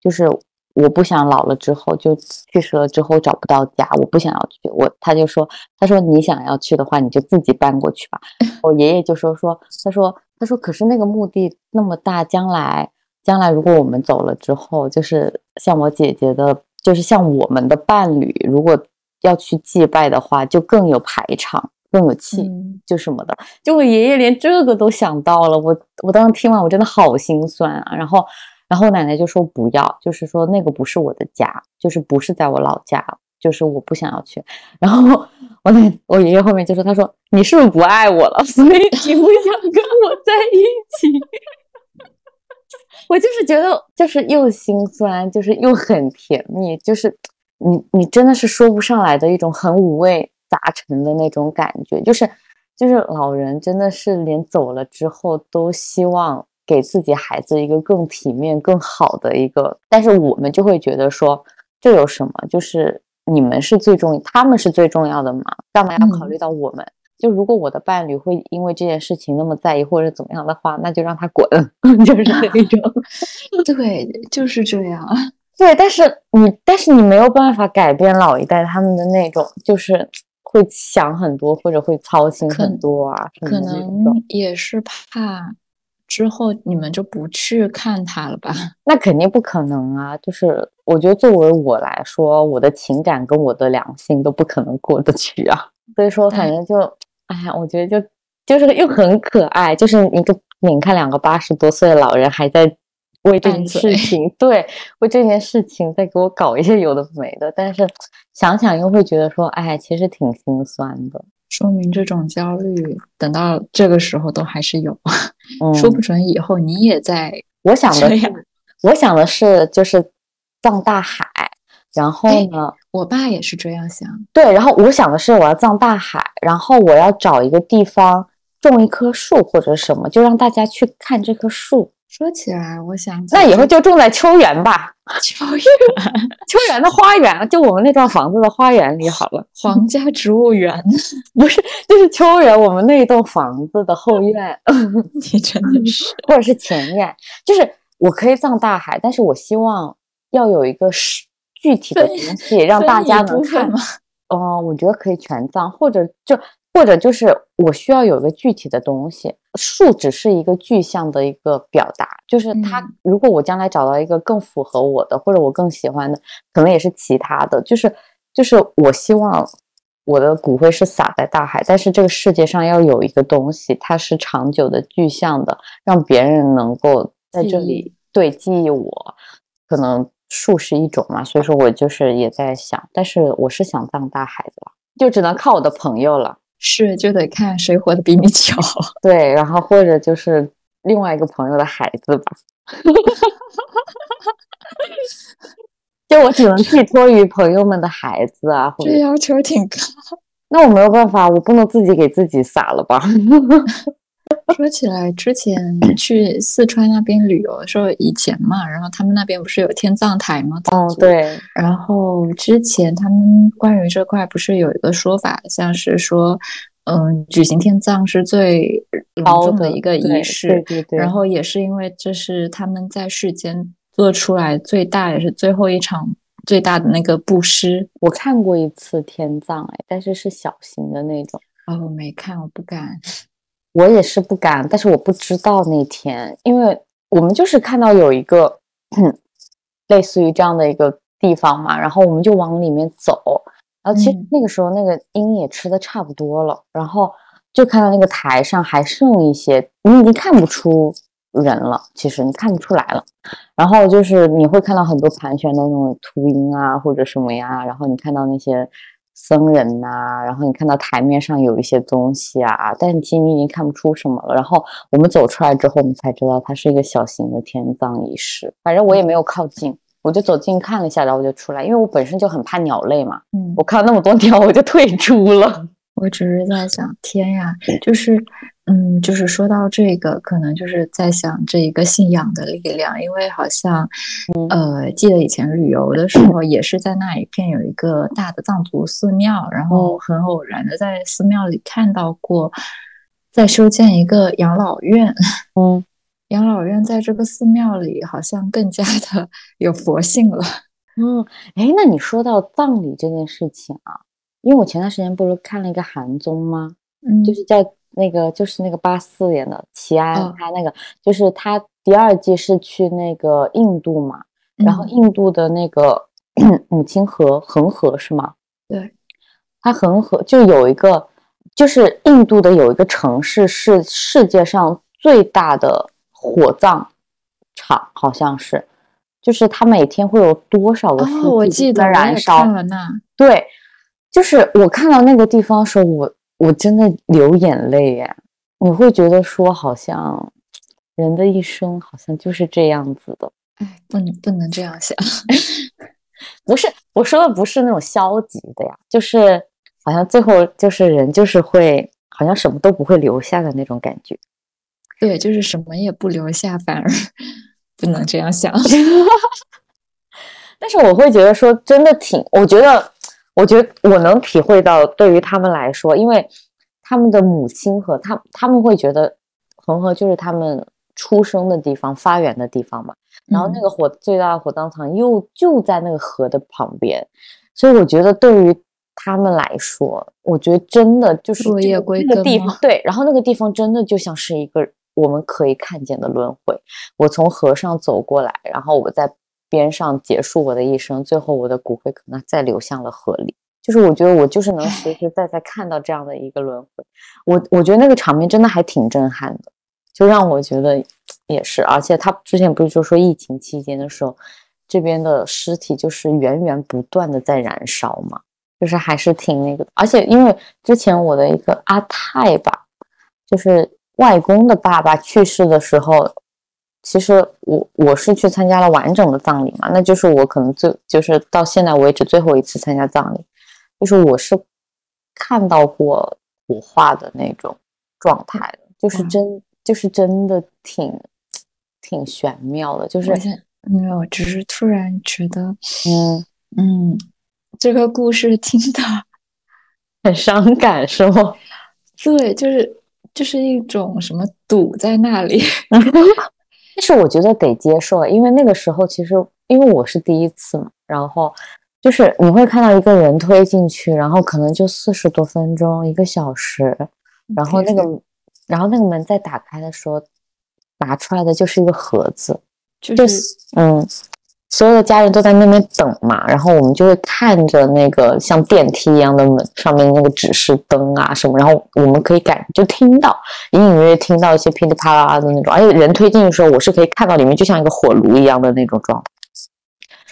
就是我不想老了之后就去世了之后找不到家，我不想要去。我他就说，他说你想要去的话，你就自己搬过去吧。(laughs) 我爷爷就说说，他说他说可是那个墓地那么大，将来将来如果我们走了之后，就是像我姐姐的，就是像我们的伴侣，如果要去祭拜的话，就更有排场。更有气，就什么的，就我爷爷连这个都想到了，我我当时听完我真的好心酸啊。然后，然后奶奶就说不要，就是说那个不是我的家，就是不是在我老家，就是我不想要去。然后我奶我爷爷后面就说，他说你是不是不爱我了，(laughs) 所以你不想跟我在一起？我就是觉得就是又心酸，就是又很甜蜜，就是你你真的是说不上来的一种很五味。杂陈的那种感觉，就是就是老人真的是连走了之后都希望给自己孩子一个更体面、更好的一个，但是我们就会觉得说这有什么？就是你们是最重，他们是最重要的嘛？干嘛要考虑到我们？就如果我的伴侣会因为这件事情那么在意或者怎么样的话，那就让他滚，(laughs) 就是那 (laughs) 种。(laughs) 对，就是这样。对，但是你但是你没有办法改变老一代他们的那种，就是。会想很多，或者会操心很多啊，可能也是怕之后你们就不去看他了吧？(laughs) 那肯定不可能啊！就是我觉得作为我来说，我的情感跟我的良心都不可能过得去啊。(laughs) 所以说，反正就，哎呀，我觉得就就是又很可爱，就是一个你看两个八十多岁的老人还在。为这件事情，对，为这件事情在给我搞一些有的没的，但是想想又会觉得说，哎，其实挺心酸的。说明这种焦虑，等到这个时候都还是有，说不准以后你也在。我想的是，我想的是，就是葬大海，然后呢，我爸也是这样想。对，然后我想的是，我要葬大海，然后我要找一个地方种一棵树或者什么，就让大家去看这棵树。说起来，我想那以后就种在秋园吧。(laughs) 秋 (laughs) 园，秋园的花园，就我们那幢房子的花园里好了。皇家植物园 (laughs) 不是，就是秋园，我们那栋房子的后院。你真的是，或者是前院，就是我可以葬大海，但是我希望要有一个是具体的东西让大家能看。哦，我觉得可以全葬，或者就。或者就是我需要有一个具体的东西，树只是一个具象的一个表达，就是它。如果我将来找到一个更符合我的，或者我更喜欢的，可能也是其他的。就是就是我希望我的骨灰是撒在大海，但是这个世界上要有一个东西，它是长久的、具象的，让别人能够在这里对记忆我。可能树是一种嘛，所以说我就是也在想，但是我是想当大海的，就只能靠我的朋友了。是，就得看谁活得比你久。(laughs) 对，然后或者就是另外一个朋友的孩子吧。(laughs) 就我只能寄托于朋友们的孩子啊。这要求挺高。那我没有办法，我不能自己给自己撒了吧？(laughs) 说起来，之前去四川那边旅游的时候，以前嘛，然后他们那边不是有天葬台吗？哦，对。然后之前他们关于这块不是有一个说法，像是说，嗯，举行天葬是最隆重的一个仪式，对对对。然后也是因为这是他们在世间做出来最大也是最后一场最大的那个布施。我看过一次天葬，哎，但是是小型的那种。哦，我没看，我不敢。我也是不敢，但是我不知道那天，因为我们就是看到有一个 (clears throat) 类似于这样的一个地方嘛，然后我们就往里面走，然后其实那个时候那个鹰也吃的差不多了，然后就看到那个台上还剩一些，你已经看不出人了，其实你看不出来了，然后就是你会看到很多盘旋的那种秃鹰啊或者什么呀，然后你看到那些。僧人呐，然后你看到台面上有一些东西啊，但是其实你已经看不出什么了。然后我们走出来之后，我们才知道它是一个小型的天葬仪式。反正我也没有靠近，我就走近看了一下，然后我就出来，因为我本身就很怕鸟类嘛。嗯，我看到那么多鸟，我就退出了。我只是在想，天呀，就是，嗯，就是说到这个，可能就是在想这一个信仰的力量，因为好像，呃，记得以前旅游的时候，也是在那一片有一个大的藏族寺庙，然后很偶然的在寺庙里看到过，在修建一个养老院。嗯，(laughs) 养老院在这个寺庙里好像更加的 (laughs) 有佛性了。嗯，哎，那你说到葬礼这件事情啊，因为我前段时间不是看了一个韩综吗？嗯，就是在。那个就是那个八四年的齐安，他那个就是他第二季是去那个印度嘛，然后印度的那个 (clears throat) 母亲河恒河是吗？对，它恒河就有一个，就是印度的有一个城市是世界上最大的火葬场，好像是，就是它每天会有多少个尸体在燃烧？那对，就是我看到那个地方的时候，我。我真的流眼泪耶！你会觉得说，好像人的一生好像就是这样子的。哎，不能不能这样想。(laughs) 不是，我说的不是那种消极的呀，就是好像最后就是人就是会好像什么都不会留下的那种感觉。对，就是什么也不留下，反而不能这样想。(laughs) 但是我会觉得说，真的挺，我觉得。我觉得我能体会到，对于他们来说，因为他们的母亲和他，他们会觉得恒河就是他们出生的地方、发源的地方嘛。然后那个火最大的火葬场又就在那个河的旁边，所以我觉得对于他们来说，我觉得真的就是那个地方，对。然后那个地方真的就像是一个我们可以看见的轮回。我从河上走过来，然后我在。边上结束我的一生，最后我的骨灰可能再流向了河里。就是我觉得我就是能实实在在看到这样的一个轮回。我我觉得那个场面真的还挺震撼的，就让我觉得也是。而且他之前不是就说疫情期间的时候，这边的尸体就是源源不断的在燃烧嘛，就是还是挺那个。而且因为之前我的一个阿泰吧，就是外公的爸爸去世的时候。其实我我是去参加了完整的葬礼嘛，那就是我可能最就是到现在为止最后一次参加葬礼，就是我是看到过火化的那种状态的，就是真就是真的挺挺玄妙的，就是没有，只是突然觉得，嗯嗯，这个故事听的很伤感，是吗？(laughs) 对，就是就是一种什么堵在那里。(laughs) 但是我觉得得接受，因为那个时候其实因为我是第一次嘛，然后就是你会看到一个人推进去，然后可能就四十多分钟、一个小时，然后那个然后那个门再打开的时候，拿出来的就是一个盒子，就是嗯。所有的家人都在那边等嘛，然后我们就会看着那个像电梯一样的门上面那个指示灯啊什么，然后我们可以感就听到隐隐约约听到一些噼里啪啦的那种，而且人推进的时候，我是可以看到里面就像一个火炉一样的那种状态。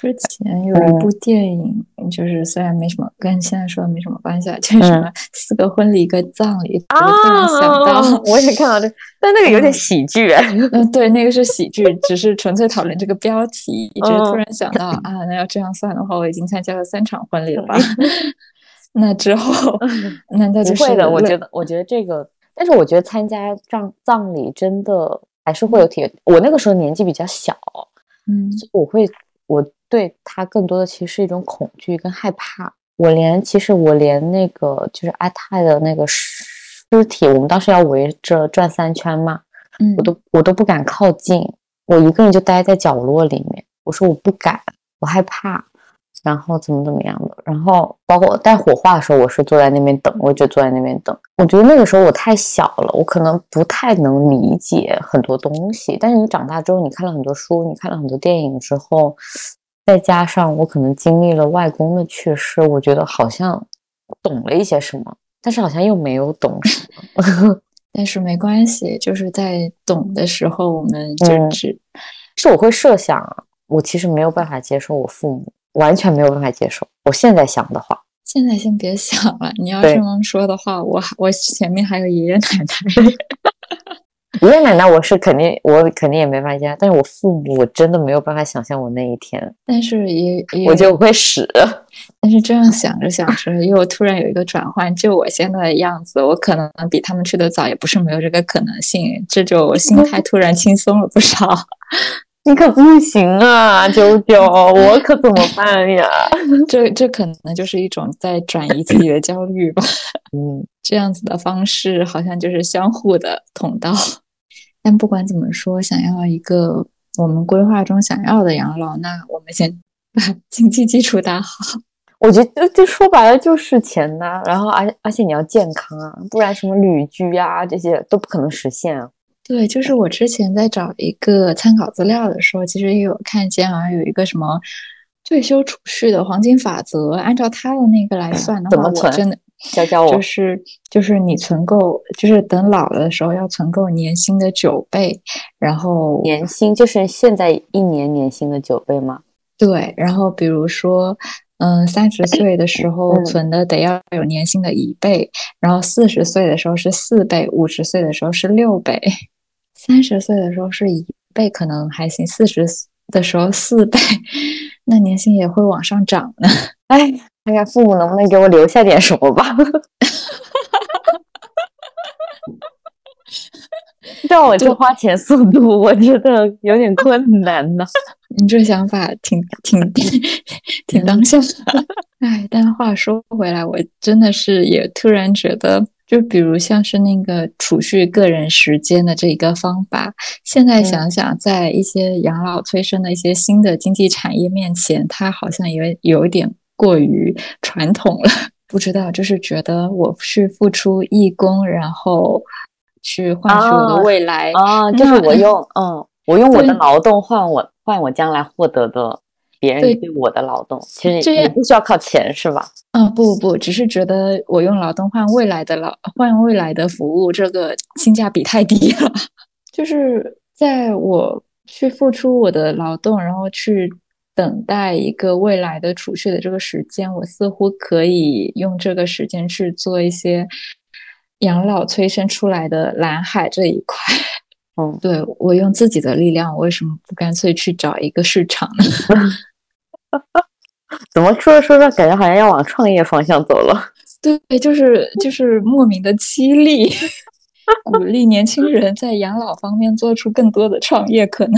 之前有一部电影，就是虽然没什么跟现在说的没什么关系啊，就是什么四个婚礼一个葬礼啊，想到我也看到这，但那个有点喜剧啊，(laughs) 嗯，对，那个是喜剧，只是纯粹讨论这个标题，一直突然想到啊，那要这样算的话，我已经参加了三场婚礼了吧？(laughs) 那之后 (laughs) 那那就不会的？我觉得，我觉得这个，但是我觉得参加葬葬礼真的还是会有体验。我那个时候年纪比较小，嗯，我会我。对他更多的其实是一种恐惧跟害怕。我连其实我连那个就是阿泰的那个尸体，我们当时要围着转三圈嘛，嗯，我都我都不敢靠近，我一个人就待在角落里面。我说我不敢，我害怕，然后怎么怎么样的。然后包括带火化的时候，我是坐在那边等，我就坐在那边等。我觉得那个时候我太小了，我可能不太能理解很多东西。但是你长大之后，你看了很多书，你看了很多电影之后。再加上我可能经历了外公的去世，我觉得好像懂了一些什么，但是好像又没有懂什么。(laughs) 但是没关系，就是在懂的时候，我们就只是我会设想，我其实没有办法接受我父母，完全没有办法接受。我现在想的话，现在先别想了。你要这么说的话，我我前面还有爷爷奶奶。(laughs) 爷爷奶奶我是肯定，我肯定也没法接，但是我父母我真的没有办法想象我那一天，但是也也我就会死。但是这样想着想着，又突然有一个转换，就我现在的样子，我可能比他们去的早，也不是没有这个可能性。这就我心态突然轻松了不少。你可不行啊，九九，我可怎么办呀？这这可能就是一种在转移自己的焦虑吧。(laughs) 嗯，这样子的方式好像就是相互的通道。但不管怎么说，想要一个我们规划中想要的养老，那我们先把 (laughs) 经济基础打好。(laughs) 我觉得就说白了就是钱呐，然后而而且你要健康啊，不然什么旅居啊这些都不可能实现啊。对，就是我之前在找一个参考资料的时候，其实也有看见好像有一个什么退休储蓄的黄金法则，按照他的那个来算的话，我真的教教我，就是就是你存够，就是等老了的时候要存够年薪的九倍，然后年薪就是现在一年年薪的九倍吗？对，然后比如说。嗯，三十岁的时候存的得要有年薪的一倍，然后四十岁的时候是四倍，五十岁的时候是六倍，三十岁的时候是一倍，可能还行，四十的时候四倍，(laughs) 那年薪也会往上涨呢。哎，看看父母能不能给我留下点什么吧。(laughs) 照我这花钱速度，我觉得有点困难呢。(laughs) 你这想法挺挺挺当下。哎，但话说回来，我真的是也突然觉得，就比如像是那个储蓄个人时间的这一个方法，现在想想，在一些养老催生的一些新的经济产业面前，它好像也有点过于传统了。(laughs) 不知道，就是觉得我是付出义工，然后。去换取我的未来啊，就是我用嗯，我用我的劳动换我换我将来获得的别人对我的劳动，其实也不需要靠钱是吧？嗯，不不不，只是觉得我用劳动换未来的劳换未来的服务，这个性价比太低了。(laughs) 就是在我去付出我的劳动，然后去等待一个未来的储蓄的这个时间，我似乎可以用这个时间去做一些。养老催生出来的蓝海这一块，哦，对我用自己的力量，为什么不干脆去找一个市场呢？(laughs) 怎么说着说着，感觉好像要往创业方向走了？(laughs) 对，就是就是莫名的激励，(laughs) 鼓励年轻人在养老方面做出更多的创业可能。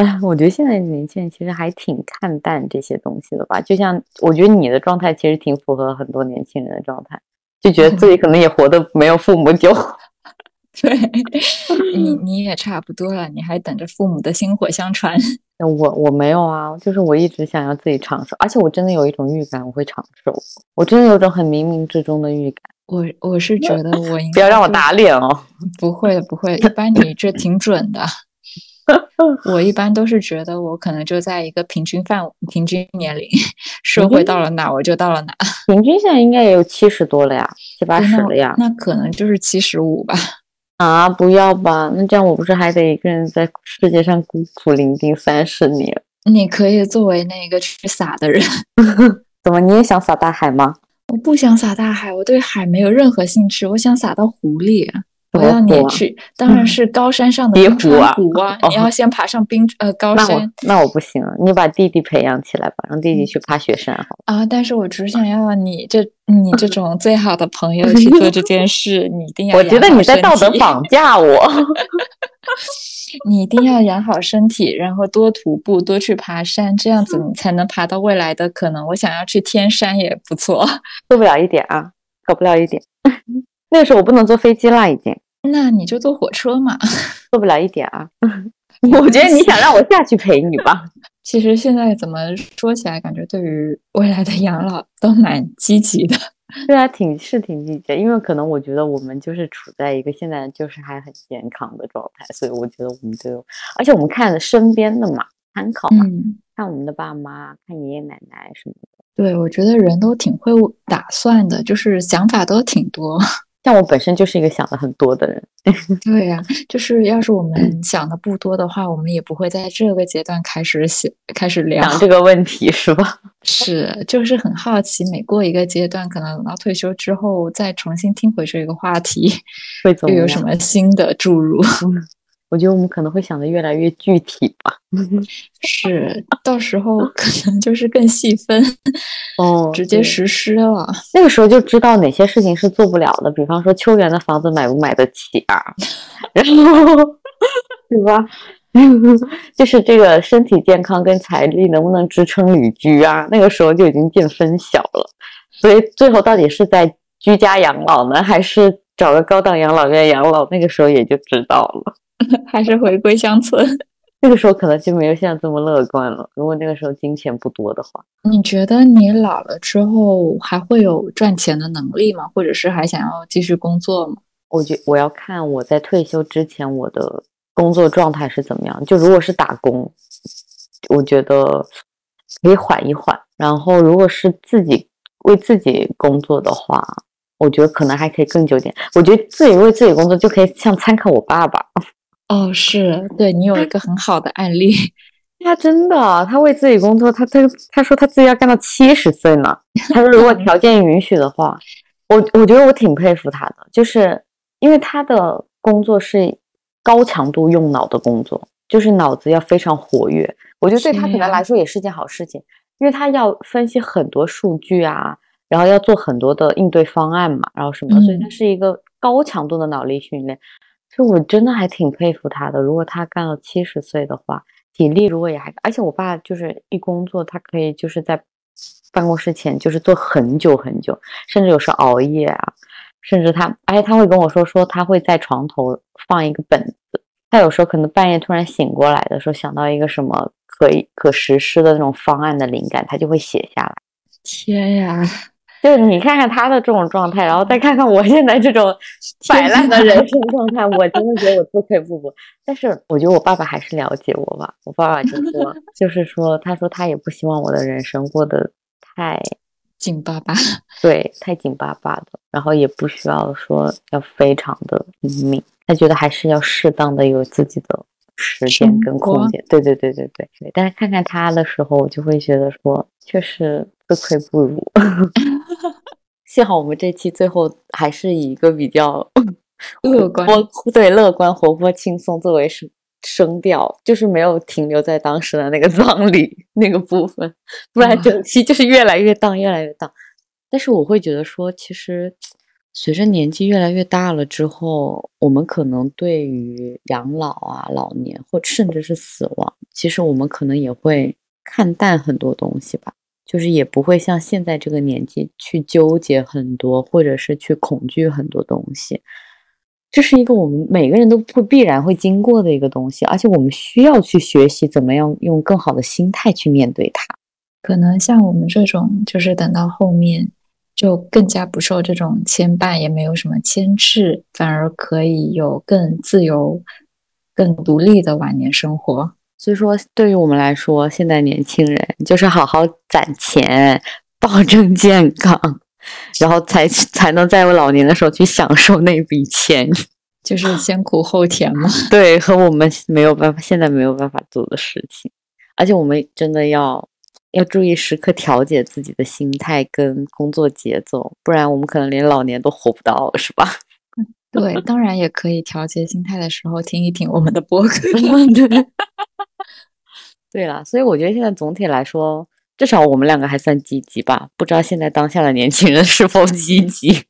哎，我觉得现在年轻人其实还挺看淡这些东西的吧？就像我觉得你的状态其实挺符合很多年轻人的状态。就觉得自己可能也活得没有父母久，(laughs) 对你 (laughs) 你也差不多了，你还等着父母的薪火相传。(laughs) 我我没有啊，就是我一直想要自己长寿，而且我真的有一种预感我会长寿，我真的有种很冥冥之中的预感。我我是觉得我应该不要让我打脸哦，不会的不会，一般你这挺准的。(laughs) 我一般都是觉得我可能就在一个平均范平均年龄，社会到了哪我就到了哪。平均现在应该也有七十多了呀，七八十了呀。那可能就是七十五吧。啊，不要吧，那这样我不是还得一个人在世界上孤苦伶仃三十年？你可以作为那个去撒的人。(laughs) 怎么你也想撒大海吗？我不想撒大海，我对海没有任何兴趣，我想撒到湖里。我要你去，当然是高山上的冰川谷啊！你要先爬上冰呃高山。那我不行，你把弟弟培养起来吧，让弟弟去爬雪山好。啊！但是我只想要你这你这种最好的朋友去做这件事，你一定要。我觉得你在道德绑架我。(laughs) (laughs) 你一定要养好身体，然后多徒步，多去爬山，这样子你才能爬到未来的可能。我想要去天山也不错，做不了一点啊，搞不了一点。(laughs) 那个时候我不能坐飞机啦，已经。那你就坐火车嘛，(laughs) 坐不了一点啊。(laughs) 我觉得你想让我下去陪你吧。(laughs) 其实现在怎么说起来，感觉对于未来的养老都蛮积极的。对啊，挺是挺积极，因为可能我觉得我们就是处在一个现在就是还很健康的状态，所以我觉得我们就，而且我们看身边的嘛，参考嘛，看我们的爸妈，看爷爷奶奶什么的。对，我觉得人都挺会打算的，就是想法都挺多。像我本身就是一个想的很多的人，(laughs) 对呀，就是要是我们想的不多的话，我们也不会在这个阶段开始想开始聊这个问题，是吧？(laughs) 是，就是很好奇，每过一个阶段，可能等到退休之后再重新听回这个话题，会又有什么新的注入？(laughs) 我觉得我们可能会想的越来越具体吧。(laughs) 是，到时候可能就是更细分，(laughs) 哦直接实施了。那个时候就知道哪些事情是做不了的，比方说秋园的房子买不买得起啊，(laughs) 然后对吧？就是这个身体健康跟财力能不能支撑旅居啊？那个时候就已经见分晓了。所以最后到底是在居家养老呢，还是找个高档养老院养老？那个时候也就知道了。(laughs) 还是回归乡村。(laughs) 那个时候可能就没有现在这么乐观了。如果那个时候金钱不多的话，你觉得你老了之后还会有赚钱的能力吗？或者是还想要继续工作吗？我觉我要看我在退休之前我的工作状态是怎么样。就如果是打工，我觉得可以缓一缓。然后如果是自己为自己工作的话，我觉得可能还可以更久点。我觉得自己为自己工作就可以像参考我爸爸。哦，是对你有一个很好的案例。(laughs) 他真的，他为自己工作，他他他说他自己要干到七十岁呢。他说如果条件允许的话，我我觉得我挺佩服他的，就是因为他的工作是高强度用脑的工作，就是脑子要非常活跃。我觉得对他可能来说也是件好事情，因为他要分析很多数据啊，然后要做很多的应对方案嘛，然后什么，所以他是一个高强度的脑力训练。所就我真的还挺佩服他的。如果他干到七十岁的话，体力如果也还，而且我爸就是一工作，他可以就是在办公室前就是做很久很久，甚至有时候熬夜啊，甚至他，而且他会跟我说说他会在床头放一个本子，他有时候可能半夜突然醒过来的时候想到一个什么可以可实施的那种方案的灵感，他就会写下来。天呀！就是你看看他的这种状态，然后再看看我现在这种摆烂的人生状态，我真的觉得我自愧不如。但是我觉得我爸爸还是了解我吧。我爸爸就说，(laughs) 就是说，他说他也不希望我的人生过得太紧巴巴，对，太紧巴巴的，然后也不需要说要非常的拼命。他觉得还是要适当的有自己的时间跟空间。对对对对对对。但是看看他的时候，我就会觉得说，确实自愧不如。(laughs) (laughs) 幸好我们这期最后还是以一个比较 (laughs) 乐观、对乐观、活泼、轻松作为声声调，就是没有停留在当时的那个葬礼那个部分，不然整期就是越来越荡，越来越荡。但是我会觉得说，其实随着年纪越来越大了之后，我们可能对于养老啊、老年或甚至是死亡，其实我们可能也会看淡很多东西吧。就是也不会像现在这个年纪去纠结很多，或者是去恐惧很多东西。这是一个我们每个人都会必然会经过的一个东西，而且我们需要去学习怎么样用更好的心态去面对它。可能像我们这种，就是等到后面就更加不受这种牵绊，也没有什么牵制，反而可以有更自由、更独立的晚年生活。所以说，对于我们来说，现在年轻人就是好好攒钱，保证健康，然后才才能在我老年的时候去享受那笔钱，就是先苦后甜嘛。(laughs) 对，和我们没有办法，现在没有办法做的事情，而且我们真的要要注意时刻调节自己的心态跟工作节奏，不然我们可能连老年都活不到，是吧？(laughs) 对，当然也可以调节心态的时候听一听我们的播客。(laughs) (laughs) 对。对了，所以我觉得现在总体来说，至少我们两个还算积极吧。不知道现在当下的年轻人是否积极？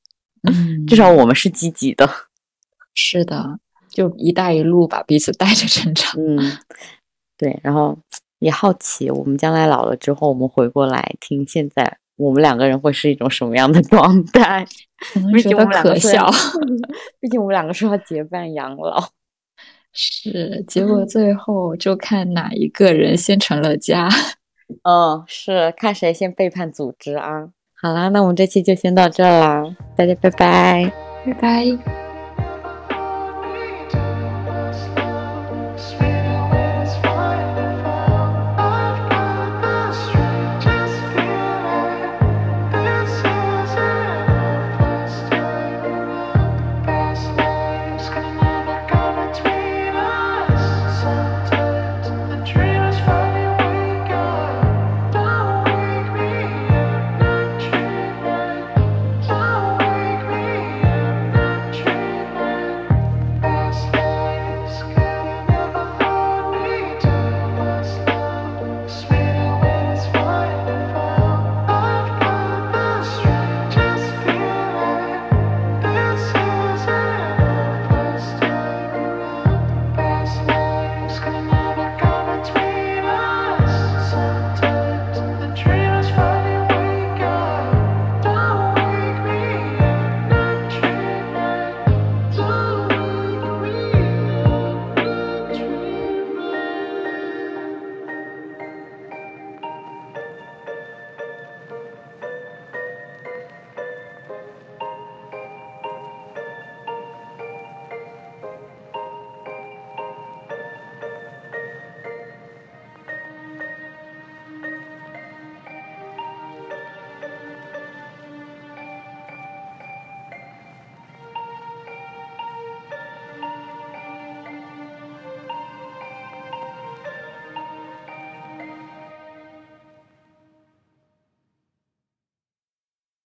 嗯，至少我们是积极的。是的，就“一带一路”把彼此带着成长。嗯，对。然后也好奇，我们将来老了之后，我们回过来听现在我们两个人会是一种什么样的状态？毕竟我们可笑。(laughs) 毕竟我们两个说要结伴养老。是，结果最后就看哪一个人先成了家。嗯，(laughs) 是看谁先背叛组织啊。好啦，那我们这期就先到这啦，大家拜拜，拜拜。